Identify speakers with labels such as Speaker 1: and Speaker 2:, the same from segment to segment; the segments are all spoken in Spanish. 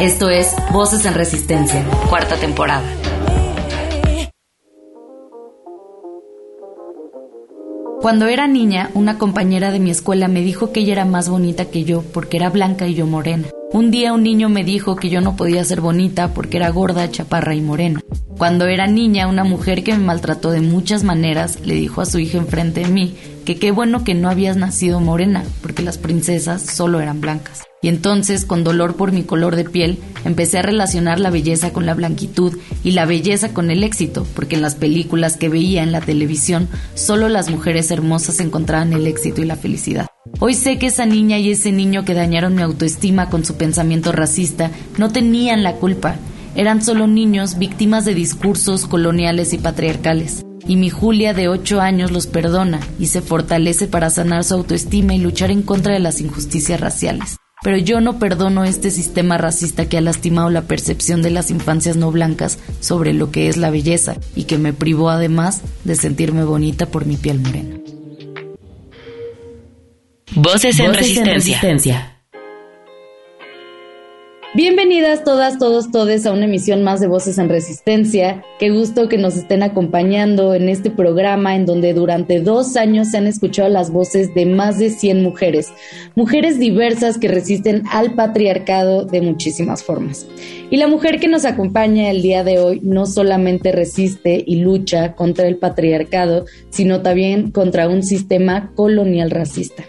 Speaker 1: Esto es Voces en Resistencia, cuarta temporada. Cuando era niña, una compañera de mi escuela me dijo que ella era más bonita que yo porque era blanca y yo morena. Un día un niño me dijo que yo no podía ser bonita porque era gorda, chaparra y morena. Cuando era niña, una mujer que me maltrató de muchas maneras le dijo a su hija enfrente de mí que qué bueno que no habías nacido morena, porque las princesas solo eran blancas. Y entonces, con dolor por mi color de piel, empecé a relacionar la belleza con la blanquitud y la belleza con el éxito, porque en las películas que veía en la televisión, solo las mujeres hermosas encontraban el éxito y la felicidad. Hoy sé que esa niña y ese niño que dañaron mi autoestima con su pensamiento racista no tenían la culpa, eran solo niños víctimas de discursos coloniales y patriarcales. Y mi Julia de 8 años los perdona y se fortalece para sanar su autoestima y luchar en contra de las injusticias raciales. Pero yo no perdono este sistema racista que ha lastimado la percepción de las infancias no blancas sobre lo que es la belleza y que me privó además de sentirme bonita por mi piel morena.
Speaker 2: Voces en, resistencia.
Speaker 3: Bienvenidas todas, todos, todes a una emisión más de Voces en Resistencia. Qué gusto que nos estén acompañando en este programa en donde durante dos años se han escuchado las voces de más de 100 mujeres, mujeres diversas que resisten al patriarcado de muchísimas formas. Y la mujer que nos acompaña el día de hoy no solamente resiste y lucha contra el patriarcado, sino también contra un sistema colonial racista.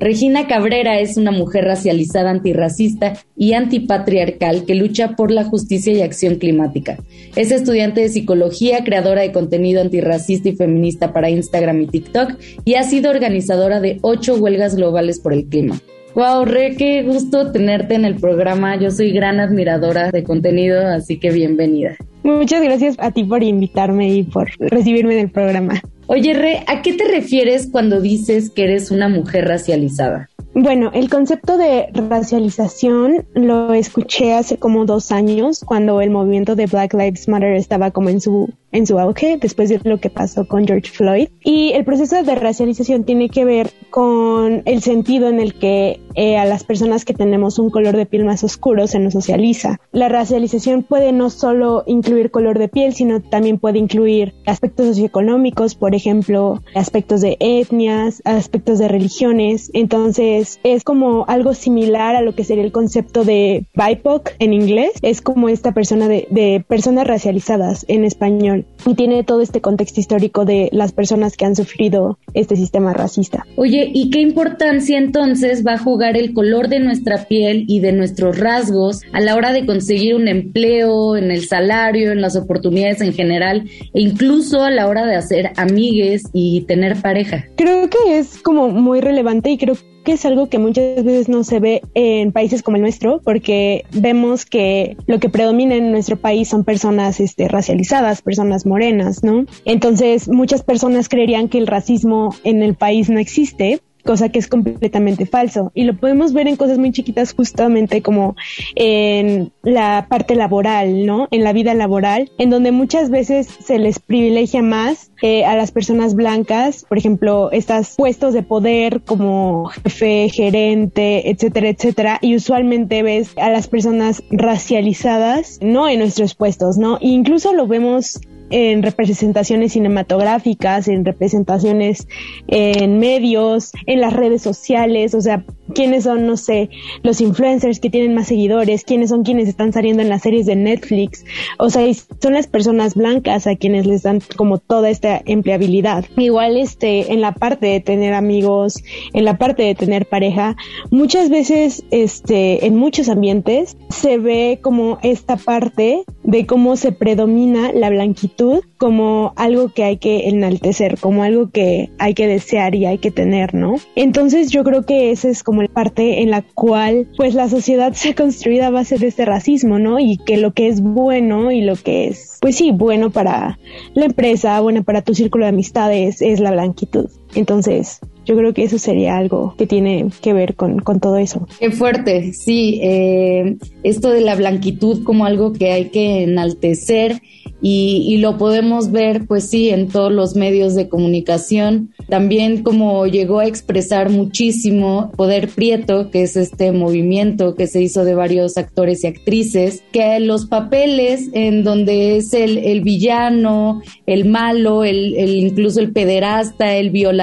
Speaker 3: Regina Cabrera es una mujer racializada antirracista y antipatriarcal que lucha por la justicia y acción climática. Es estudiante de psicología, creadora de contenido antirracista y feminista para Instagram y TikTok y ha sido organizadora de ocho huelgas globales por el clima. Wow, Re, qué gusto tenerte en el programa. Yo soy gran admiradora de contenido, así que bienvenida.
Speaker 4: Muchas gracias a ti por invitarme y por recibirme en el programa.
Speaker 3: Oye, Re, ¿a qué te refieres cuando dices que eres una mujer racializada?
Speaker 4: Bueno, el concepto de racialización lo escuché hace como dos años cuando el movimiento de Black Lives Matter estaba como en su en su auge después de lo que pasó con George Floyd. Y el proceso de racialización tiene que ver con el sentido en el que eh, a las personas que tenemos un color de piel más oscuro se nos socializa. La racialización puede no solo incluir color de piel, sino también puede incluir aspectos socioeconómicos, por ejemplo, aspectos de etnias, aspectos de religiones. Entonces es como algo similar a lo que sería el concepto de BIPOC en inglés. Es como esta persona de, de personas racializadas en español y tiene todo este contexto histórico de las personas que han sufrido este sistema racista.
Speaker 3: Oye, ¿y qué importancia entonces va a jugar el color de nuestra piel y de nuestros rasgos a la hora de conseguir un empleo, en el salario, en las oportunidades en general e incluso a la hora de hacer amigues y tener pareja?
Speaker 4: Creo que es como muy relevante y creo que es algo que muchas veces no se ve en países como el nuestro, porque vemos que lo que predomina en nuestro país son personas este, racializadas, personas morenas, ¿no? Entonces, muchas personas creerían que el racismo en el país no existe, cosa que es completamente falso. Y lo podemos ver en cosas muy chiquitas justamente como en la parte laboral, ¿no? En la vida laboral, en donde muchas veces se les privilegia más eh, a las personas blancas, por ejemplo, estos puestos de poder como jefe, gerente, etcétera, etcétera, y usualmente ves a las personas racializadas, no en nuestros puestos, ¿no? E incluso lo vemos en representaciones cinematográficas, en representaciones en medios, en las redes sociales, o sea, quiénes son, no sé, los influencers que tienen más seguidores, quiénes son quienes están saliendo en las series de Netflix, o sea, son las personas blancas a quienes les dan como toda esta empleabilidad. Igual este, en la parte de tener amigos, en la parte de tener pareja, muchas veces este, en muchos ambientes se ve como esta parte de cómo se predomina la blanquitud como algo que hay que enaltecer, como algo que hay que desear y hay que tener, ¿no? Entonces yo creo que esa es como parte en la cual pues la sociedad se ha construido a base de este racismo, ¿no? Y que lo que es bueno y lo que es, pues sí, bueno para la empresa, bueno para tu círculo de amistades es la blanquitud. Entonces, yo creo que eso sería algo que tiene que ver con, con todo eso.
Speaker 3: Qué fuerte, sí, eh, esto de la blanquitud como algo que hay que enaltecer y, lo podemos ver, pues sí, en todos los medios de comunicación. También como llegó a expresar muchísimo Poder Prieto, que es este movimiento que se hizo de varios actores y actrices, que los papeles en donde es el, el villano, el malo, el, el, incluso el pederasta, el violador,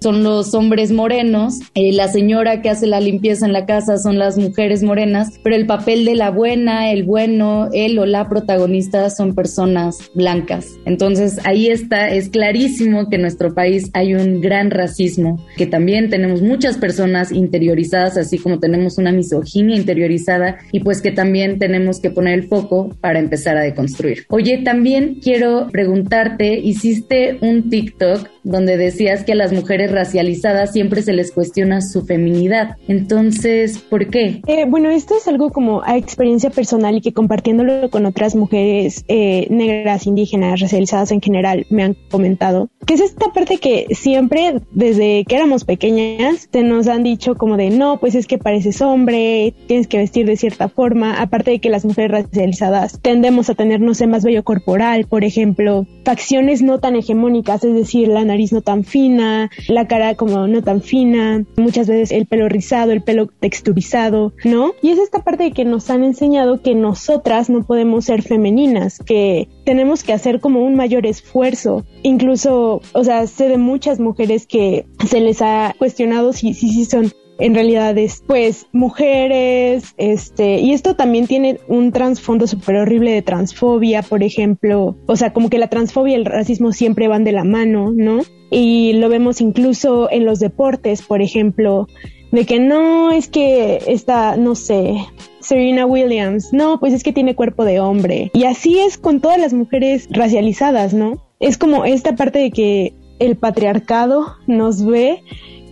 Speaker 3: son los hombres morenos, eh, la señora que hace la limpieza en la casa son las mujeres morenas, pero el papel de la buena, el bueno, él o la protagonista son personas blancas. Entonces ahí está, es clarísimo que en nuestro país hay un gran racismo, que también tenemos muchas personas interiorizadas, así como tenemos una misoginia interiorizada y pues que también tenemos que poner el foco para empezar a deconstruir. Oye, también quiero preguntarte, hiciste un TikTok donde decías que a las mujeres racializadas siempre se les cuestiona su feminidad. Entonces, ¿por qué?
Speaker 4: Eh, bueno, esto es algo como a experiencia personal y que compartiéndolo con otras mujeres eh, negras, indígenas, racializadas en general me han comentado, que es esta parte que siempre desde que éramos pequeñas se nos han dicho como de no, pues es que pareces hombre, tienes que vestir de cierta forma, aparte de que las mujeres racializadas tendemos a tener, no sé, más vello corporal, por ejemplo, facciones no tan hegemónicas, es decir, la nariz no tan fina, la cara como no tan fina, muchas veces el pelo rizado, el pelo texturizado, ¿no? Y es esta parte de que nos han enseñado que nosotras no podemos ser femeninas, que tenemos que hacer como un mayor esfuerzo. Incluso, o sea, sé de muchas mujeres que se les ha cuestionado si si, si son en realidad pues mujeres, este, y esto también tiene un trasfondo súper horrible de transfobia, por ejemplo, o sea, como que la transfobia y el racismo siempre van de la mano, ¿no? Y lo vemos incluso en los deportes, por ejemplo, de que no es que esta, no sé, Serena Williams, no, pues es que tiene cuerpo de hombre. Y así es con todas las mujeres racializadas, ¿no? Es como esta parte de que el patriarcado nos ve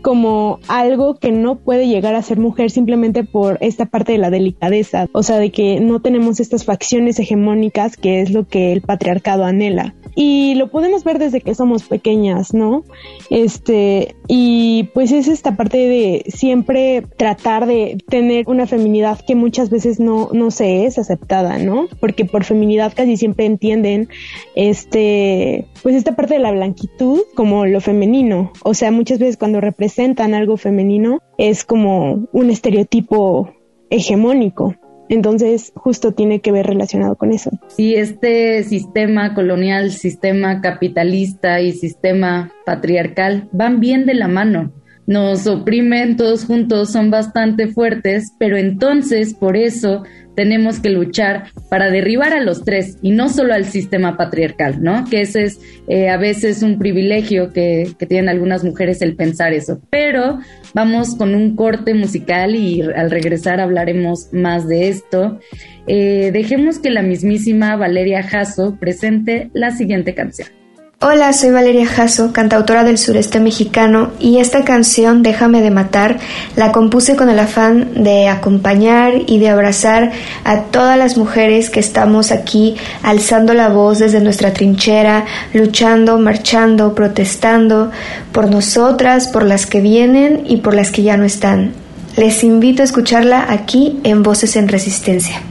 Speaker 4: como algo que no puede llegar a ser mujer simplemente por esta parte de la delicadeza, o sea, de que no tenemos estas facciones hegemónicas que es lo que el patriarcado anhela. Y lo podemos ver desde que somos pequeñas, ¿no? Este, y pues es esta parte de siempre tratar de tener una feminidad que muchas veces no, no se es aceptada, ¿no? Porque por feminidad casi siempre entienden este, pues esta parte de la blanquitud como lo femenino. O sea, muchas veces cuando representan algo femenino es como un estereotipo hegemónico. Entonces, justo tiene que ver relacionado con eso.
Speaker 3: Sí, este sistema colonial, sistema capitalista y sistema patriarcal van bien de la mano. Nos oprimen todos juntos, son bastante fuertes, pero entonces por eso tenemos que luchar para derribar a los tres y no solo al sistema patriarcal, ¿no? Que ese es eh, a veces un privilegio que, tienen algunas mujeres el pensar eso. Pero vamos con un corte musical y al regresar hablaremos más de esto. Eh, dejemos que la mismísima Valeria Jasso presente la siguiente canción.
Speaker 5: Hola, soy Valeria Jasso, cantautora del sureste mexicano, y esta canción, Déjame de matar, la compuse con el afán de acompañar y de abrazar a todas las mujeres que estamos aquí alzando la voz desde nuestra trinchera, luchando, marchando, protestando por nosotras, por las que vienen y por las que ya no están. Les invito a escucharla aquí en Voces en Resistencia.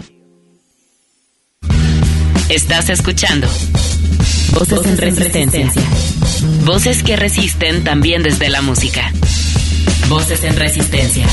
Speaker 2: Estás escuchando Voces, en resistencia. Voces que resisten también desde la música. Voces en resistencia.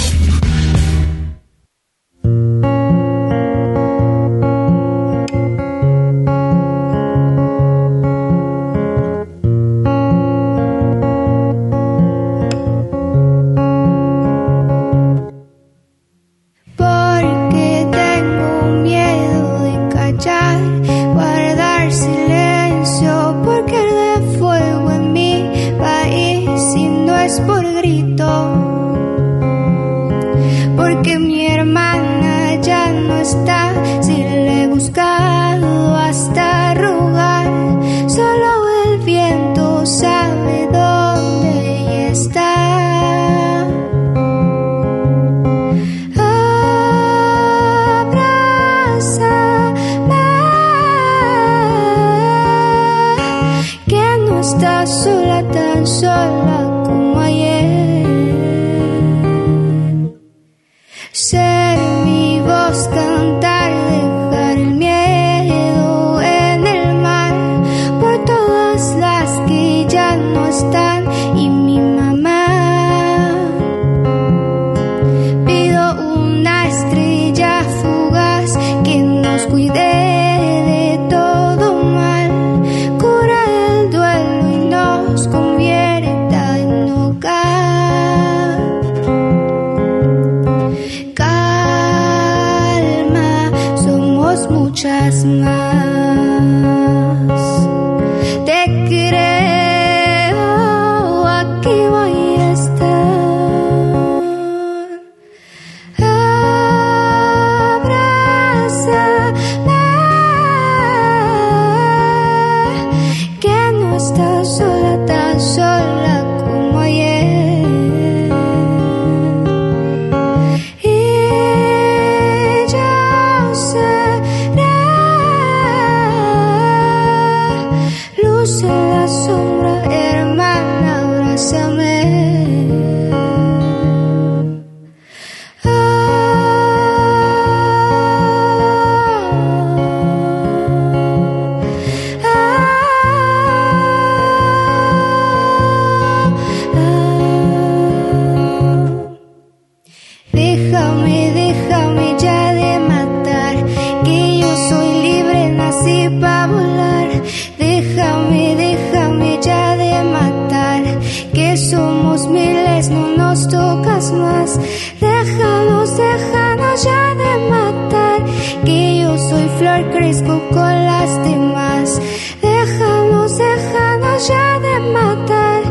Speaker 5: Tocas más. Déjanos, déjanos ya de matar, que yo soy flor, crezco con las demás. Déjanos, déjanos ya de matar,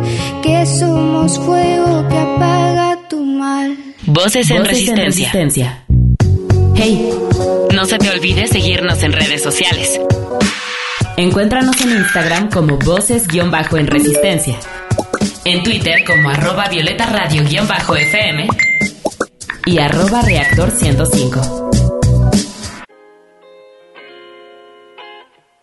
Speaker 5: que somos fuego que apaga tu mal.
Speaker 2: Voces en
Speaker 1: Voces
Speaker 2: resistencia.
Speaker 1: resistencia. Hey,
Speaker 2: No se te olvide seguirnos en redes sociales.
Speaker 1: encuéntranos en Instagram como voces-en resistencia.
Speaker 2: En Twitter como arroba violeta radio-fm
Speaker 1: y arroba reactor 105.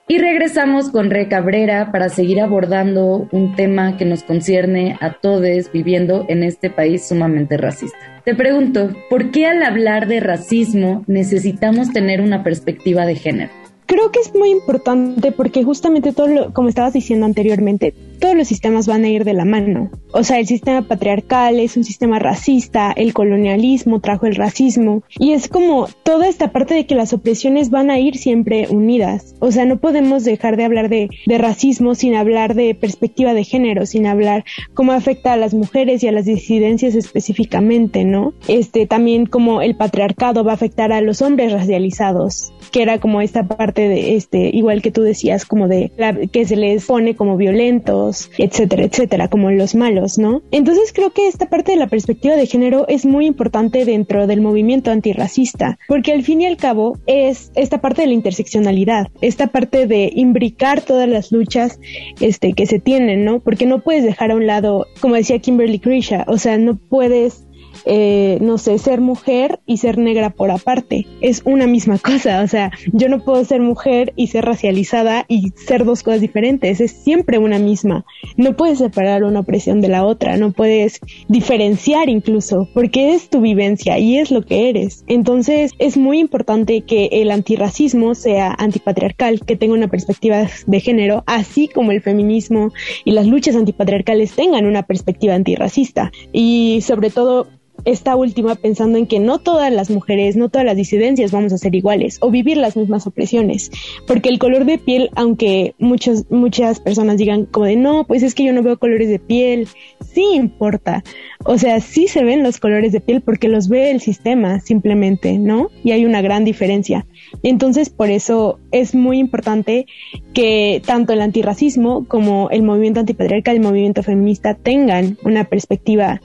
Speaker 3: Y regresamos con Re Cabrera para seguir abordando un tema que nos concierne a todos viviendo en este país sumamente racista. Te pregunto, ¿por qué al hablar de racismo necesitamos tener una perspectiva de género?
Speaker 4: Creo que es muy importante porque justamente todo lo, como estabas diciendo anteriormente, todos los sistemas van a ir de la mano. O sea, el sistema patriarcal es un sistema racista, el colonialismo trajo el racismo y es como toda esta parte de que las opresiones van a ir siempre unidas. O sea, no podemos dejar de hablar de, de racismo sin hablar de perspectiva de género, sin hablar cómo afecta a las mujeres y a las disidencias específicamente, ¿no? Este también como el patriarcado va a afectar a los hombres racializados, que era como esta parte de este igual que tú decías como de la, que se les pone como violentos, etcétera, etcétera, como los malos, ¿no? Entonces creo que esta parte de la perspectiva de género es muy importante dentro del movimiento antirracista, porque al fin y al cabo es esta parte de la interseccionalidad, esta parte de imbricar todas las luchas este que se tienen, ¿no? Porque no puedes dejar a un lado, como decía Kimberly Crenshaw, o sea, no puedes eh, no sé, ser mujer y ser negra por aparte. Es una misma cosa. O sea, yo no puedo ser mujer y ser racializada y ser dos cosas diferentes. Es siempre una misma. No puedes separar una opresión de la otra. No puedes diferenciar incluso porque es tu vivencia y es lo que eres. Entonces es muy importante que el antirracismo sea antipatriarcal, que tenga una perspectiva de género, así como el feminismo y las luchas antipatriarcales tengan una perspectiva antirracista. Y sobre todo esta última pensando en que no todas las mujeres, no todas las disidencias vamos a ser iguales o vivir las mismas opresiones, porque el color de piel, aunque muchos, muchas personas digan como de no, pues es que yo no veo colores de piel, sí importa, o sea, sí se ven los colores de piel porque los ve el sistema simplemente, ¿no? Y hay una gran diferencia. Entonces, por eso es muy importante que tanto el antirracismo como el movimiento antipatriarcal, el movimiento feminista tengan una perspectiva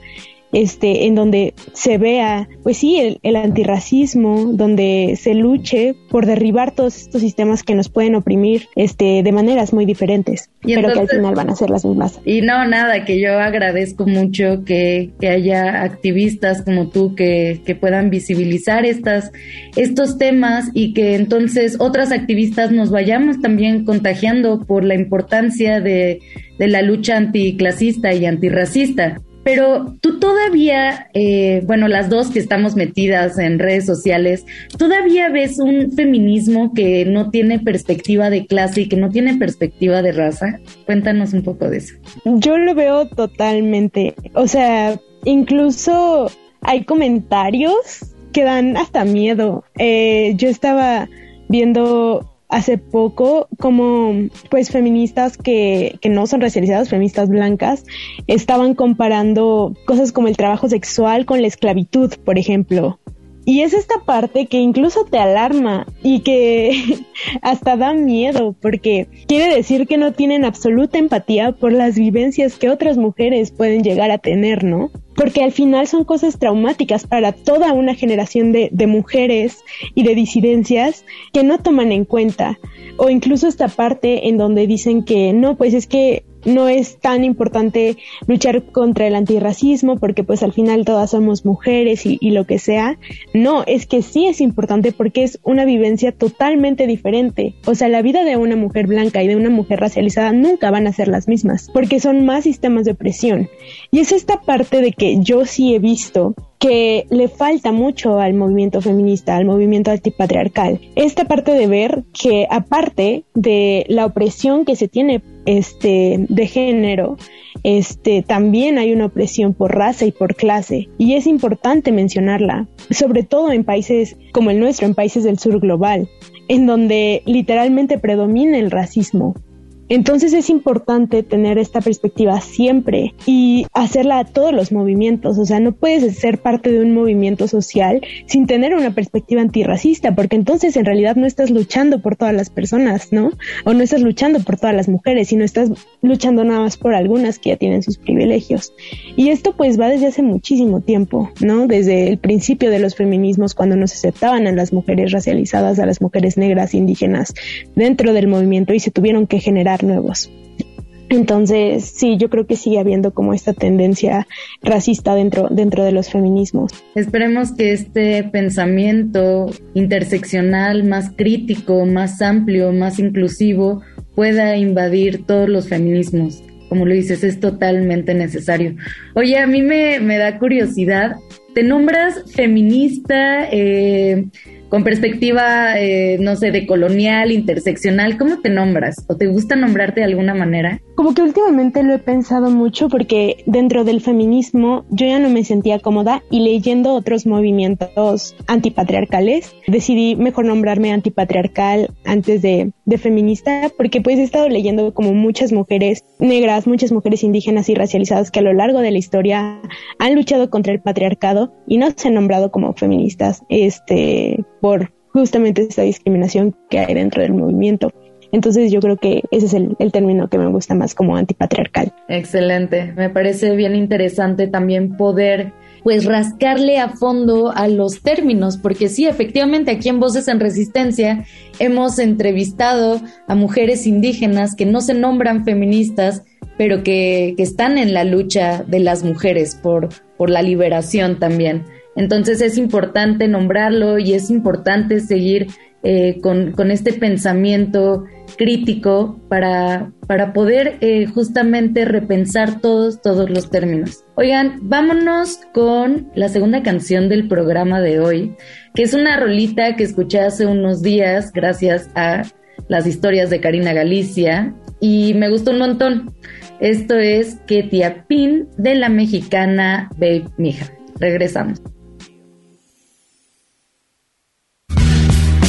Speaker 4: este, en donde se vea, pues sí, el, el, antirracismo, donde se luche por derribar todos estos sistemas que nos pueden oprimir, este, de maneras muy diferentes,
Speaker 3: Y
Speaker 4: pero que al final van a ser las mismas.
Speaker 3: Y no, nada, que yo agradezco mucho que, que haya activistas como tú que, que puedan visibilizar estas, estos temas y que entonces otras activistas nos vayamos también contagiando por la importancia de, de la lucha anticlasista y antirracista. Pero tú todavía, eh, bueno, las dos que estamos metidas en redes sociales, ¿todavía ves un feminismo que no tiene perspectiva de clase y que no tiene perspectiva de raza? Cuéntanos un poco de eso.
Speaker 4: Yo lo veo totalmente, o sea, incluso hay comentarios que dan hasta miedo. Eh, yo estaba viendo hace poco como pues feministas que, que no son racializadas, feministas blancas, estaban comparando cosas como el trabajo sexual con la esclavitud, por ejemplo. Y es esta parte que incluso te alarma y que hasta da miedo porque quiere decir que no tienen absoluta empatía por las vivencias que otras mujeres pueden llegar a tener, ¿no? Porque al final son cosas traumáticas para toda una generación de, mujeres y de disidencias que no toman en cuenta. O incluso esta parte en donde dicen que no, pues es que no es tan importante luchar contra el antirracismo porque pues al final todas somos mujeres y, lo que sea. No, es que sí es importante porque es una vivencia totalmente diferente. O sea, la vida de una mujer blanca y de una mujer racializada nunca van a ser las mismas porque son más sistemas de opresión. Y es esta parte de que yo sí he visto que le falta mucho al movimiento feminista, al movimiento antipatriarcal. Esta parte de ver que aparte de la opresión que se tiene este de género, este también hay una opresión por raza y por clase y es importante mencionarla, sobre todo en países como el nuestro, en países del sur global, en donde literalmente predomina el racismo entonces es importante tener esta perspectiva siempre y hacerla a todos los movimientos. O sea, no puedes ser parte de un movimiento social sin tener una perspectiva antirracista, porque entonces en realidad no estás luchando por todas las personas, ¿no? O no estás luchando por todas las mujeres, sino estás luchando nada más por algunas que ya tienen sus privilegios. Y esto pues va desde hace muchísimo tiempo, ¿no? Desde el principio de los feminismos, cuando no se aceptaban a las mujeres racializadas, a las mujeres negras, indígenas, dentro del movimiento y se tuvieron que generar nuevos. Entonces, sí, yo creo que sigue habiendo como esta tendencia racista dentro, dentro de los feminismos.
Speaker 3: Esperemos que este pensamiento interseccional más crítico, más amplio, más inclusivo, pueda invadir todos los feminismos. Como lo dices, es totalmente necesario. Oye, a mí me, me da curiosidad. ¿Te nombras feminista? Eh, con perspectiva, eh, no sé, de colonial, interseccional, ¿cómo te nombras? ¿O te gusta nombrarte de alguna manera?
Speaker 4: Como que últimamente lo he pensado mucho porque dentro del feminismo yo ya no me sentía cómoda y leyendo otros movimientos antipatriarcales decidí mejor nombrarme antipatriarcal antes de, de feminista porque pues he estado leyendo como muchas mujeres negras, muchas mujeres indígenas y racializadas que a lo largo de la historia han luchado contra el patriarcado y no se han nombrado como feministas. Este, por justamente esta discriminación que hay dentro del movimiento. Entonces yo creo que ese es el, término que me gusta más como antipatriarcal.
Speaker 3: Excelente, me parece bien interesante también poder pues rascarle a fondo a los términos, porque sí, efectivamente aquí en Voces en Resistencia hemos entrevistado a mujeres indígenas que no se nombran feministas, pero que, que están en la lucha de las mujeres por, por la liberación también. Entonces es importante nombrarlo y es importante seguir eh, con, este pensamiento crítico para, para poder eh, justamente repensar todos, todos los términos. Oigan, vámonos con la segunda canción del programa de hoy, que es una rolita que escuché hace unos días gracias a las historias de Karina Galicia y me gustó un montón. Esto es Pin de la mexicana Babe Mija. Regresamos.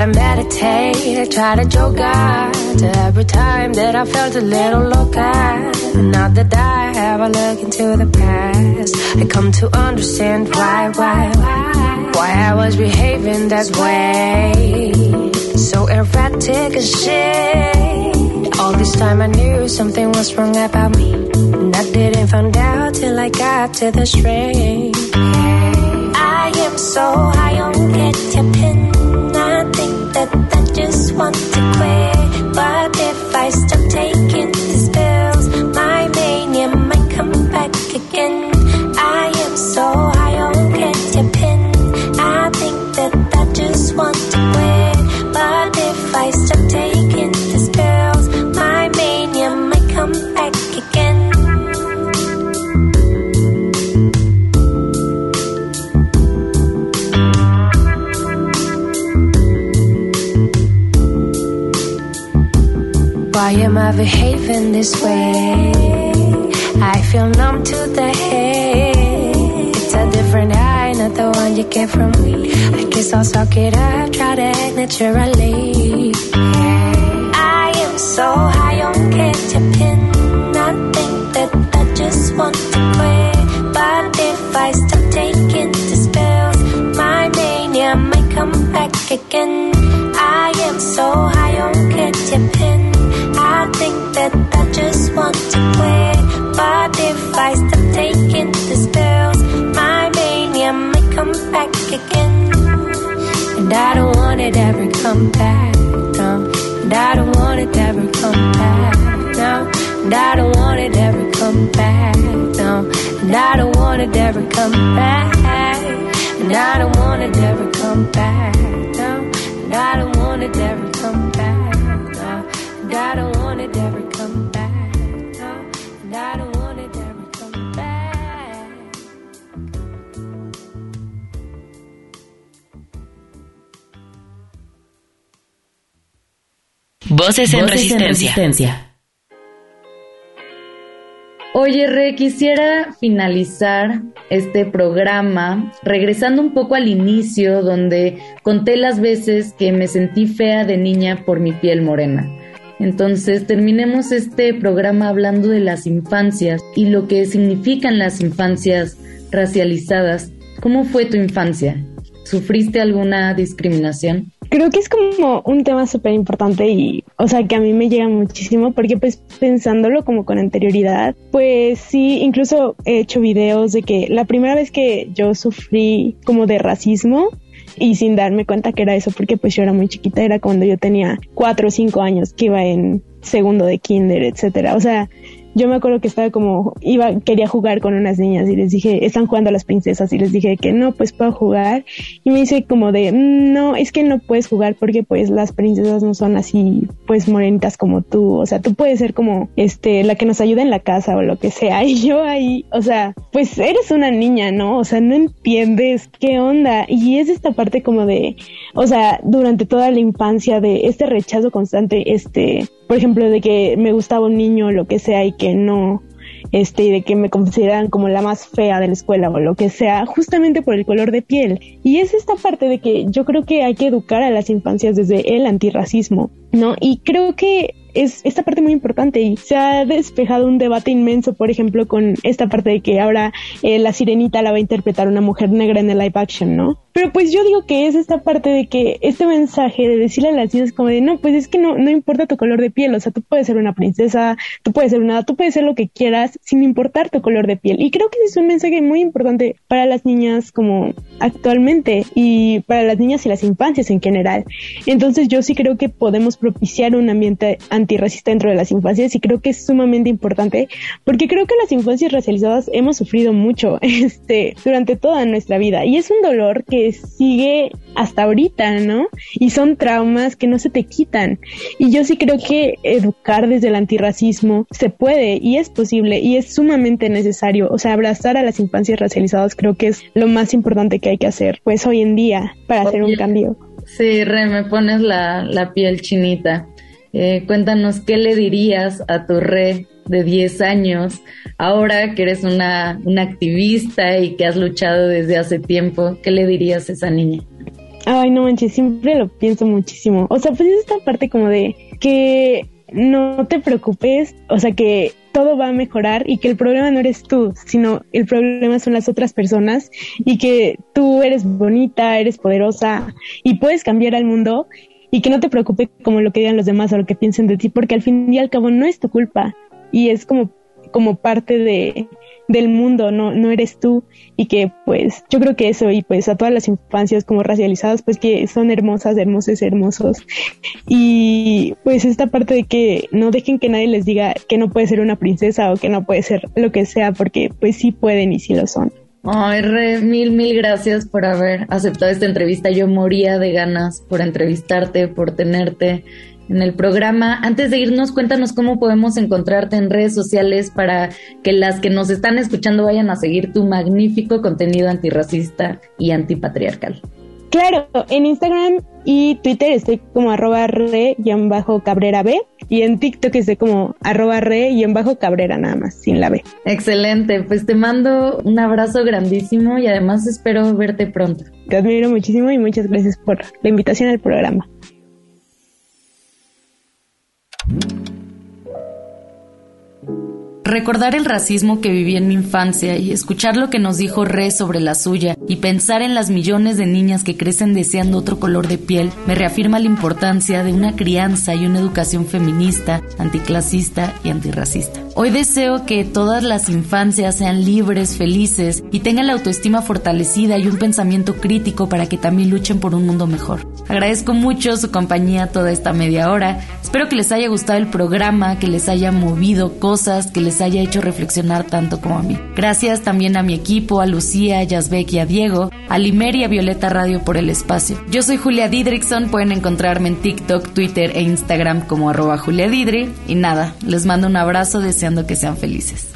Speaker 6: I meditate, I try to yoga every time that I felt a little loca. Not that I ever look into the past. I come to understand why, why, why, why I was behaving that way. So erratic as shit. All this time I knew something was wrong about me. And I didn't find out till I got to the string. I am so high on pin. That I just want to quit. But if I stop taking am I behaving this way? I feel numb to the hate. It's a different high, not the one you get from me. I guess I'll suck it up, try to act naturally. I am so high on ketchup I think that I just want to quit. But if I stop taking the spells, my mania might come back again. I am so high on think that I just want to quit. But if I stop taking the spells, my mania might come back again. And I don't want it ever come back, no. And I don't want it ever come back, no. And I don't want it ever come back, no. And I don't want it ever come back. And I don't want it ever come back, no. And I don't want it ever come back,
Speaker 2: Voces en
Speaker 1: Voces en
Speaker 2: resistencia.
Speaker 1: resistencia.
Speaker 3: Oye, Re, quisiera finalizar este programa regresando un poco al inicio donde conté las veces que me sentí fea de niña por mi piel morena. Entonces, terminemos este programa hablando de las infancias y lo que significan las infancias racializadas. ¿Cómo fue tu infancia? ¿Sufriste alguna discriminación?
Speaker 4: Creo que es como un tema súper importante y, o sea, que a mí me llega muchísimo porque pues pensándolo como con anterioridad, pues sí, incluso he hecho videos de que la primera vez que yo sufrí como de racismo y sin darme cuenta que era eso porque pues yo era muy chiquita, era cuando yo tenía cuatro o cinco años que iba en segundo de kinder, etcétera. O sea, yo me acuerdo que estaba como, iba, quería jugar con unas niñas y les dije, están jugando a las princesas y les dije que no, pues puedo jugar. Y me dice como de, "Mm, no, es que no puedes jugar porque pues las princesas no son así, pues morenitas como tú. O sea, tú puedes ser como, este, la que nos ayuda en la casa o lo que sea. Y yo ahí, o sea, pues eres una niña, ¿no? O sea, no entiendes qué onda. Y es esta parte como de, o sea, durante toda la infancia de este rechazo constante, este, por ejemplo, de que me gustaba un niño o lo que sea y que no, este, y de que me consideran como la más fea de la escuela o lo que sea, justamente por el color de piel. Y es esta parte de que yo creo que hay que educar a las infancias desde el antirracismo, ¿no? Y creo que es esta parte muy importante y se ha despejado un debate inmenso, por ejemplo, con esta parte de que ahora eh, la sirenita la va a interpretar una mujer negra en el live action, ¿no? Pero pues yo digo que es esta parte de que este mensaje de decirle a las niñas como de no, pues es que no, no importa tu color de piel, o sea, tú puedes ser una princesa, tú puedes ser una, tú puedes ser lo que quieras sin importar tu color de piel. Y creo que es un mensaje muy importante para las niñas como actualmente y para las niñas y las infancias en general. Entonces yo sí creo que podemos propiciar un ambiente antirracista dentro de las infancias y creo que es sumamente importante porque creo que las infancias racializadas hemos sufrido mucho este durante toda nuestra vida y es un dolor que sigue hasta ahorita, ¿no? Y son traumas que no se te quitan. Y yo sí creo que educar desde el antirracismo se puede y es posible y es sumamente necesario. O sea, abrazar a las infancias racializadas creo que es lo más importante que hay que hacer, pues hoy en día, para hacer un cambio.
Speaker 3: Sí, Re, me pones la, la piel chinita. Eh, cuéntanos, ¿qué le dirías a tu Re de 10 años, ahora que eres una, una activista y que has luchado desde hace tiempo? ¿Qué le dirías a esa niña?
Speaker 4: Ay, no manches, siempre lo pienso muchísimo. O sea, pues es esta parte como de que no te preocupes, o sea, que todo va a mejorar y que el problema no eres tú, sino el problema son las otras personas y que tú eres bonita, eres poderosa y puedes cambiar al mundo y que no te preocupe como lo que digan los demás o lo que piensen de ti, porque al fin y al cabo no es tu culpa y es como como parte de del mundo, no, no eres tú y que pues yo creo que eso y pues a todas las infancias como racializadas pues que son hermosas, hermosas, hermosos y pues esta parte de que no dejen que nadie les diga que no puede ser una princesa o que no puede ser lo que sea porque pues sí pueden y sí lo son.
Speaker 3: Ay, Re, mil, mil gracias por haber aceptado esta entrevista. Yo moría de ganas por entrevistarte, por tenerte en el programa. Antes de irnos, cuéntanos cómo podemos encontrarte en redes sociales para que las que nos están escuchando vayan a seguir tu magnífico contenido antirracista y antipatriarcal.
Speaker 4: Claro, en Instagram y Twitter estoy como arroba re-cabrera B y en TikTok estoy como arroba re-cabrera nada más, sin la B.
Speaker 7: Excelente, pues te mando un abrazo grandísimo y además espero verte pronto.
Speaker 4: Te admiro muchísimo y muchas gracias por la invitación al programa.
Speaker 3: Recordar el racismo que viví en mi infancia y escuchar lo que nos dijo Re sobre la suya y pensar en las millones de niñas que crecen deseando otro color de piel me reafirma la importancia de una crianza y una educación feminista, anticlasista y antirracista. Hoy deseo que todas las infancias sean libres, felices y tengan la autoestima fortalecida y un pensamiento crítico para que también luchen por un mundo mejor. Agradezco mucho su compañía toda esta media hora. Espero que les haya gustado el programa, que les haya movido cosas, que les haya hecho reflexionar tanto como a mí. Gracias también a mi equipo, a Lucía, a Yazbek y a Diego, a Limer y a Violeta Radio por el espacio. Yo soy Julia Didrikson, pueden encontrarme en TikTok, Twitter e Instagram como arroba Julia Didri. Y nada, les mando un abrazo deseando que sean felices.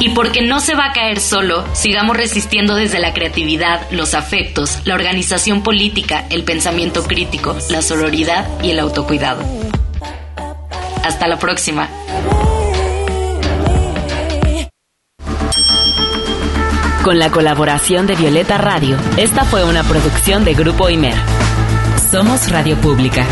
Speaker 2: Y porque no se va a caer solo, sigamos resistiendo desde la creatividad, los afectos, la organización política, el pensamiento crítico, la sororidad y el autocuidado. Hasta la próxima. Con la colaboración de Violeta Radio, esta fue una producción de Grupo Imer. Somos Radio Pública.